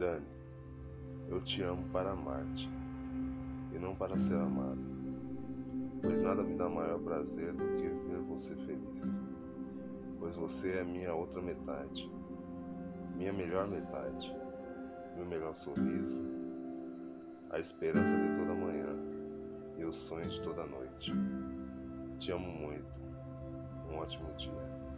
Dani, eu te amo para amar-te e não para ser amado, pois nada me dá maior prazer do que ver você feliz, pois você é minha outra metade, minha melhor metade, meu melhor sorriso, a esperança de toda manhã e o sonho de toda noite. Te amo muito. Um ótimo dia.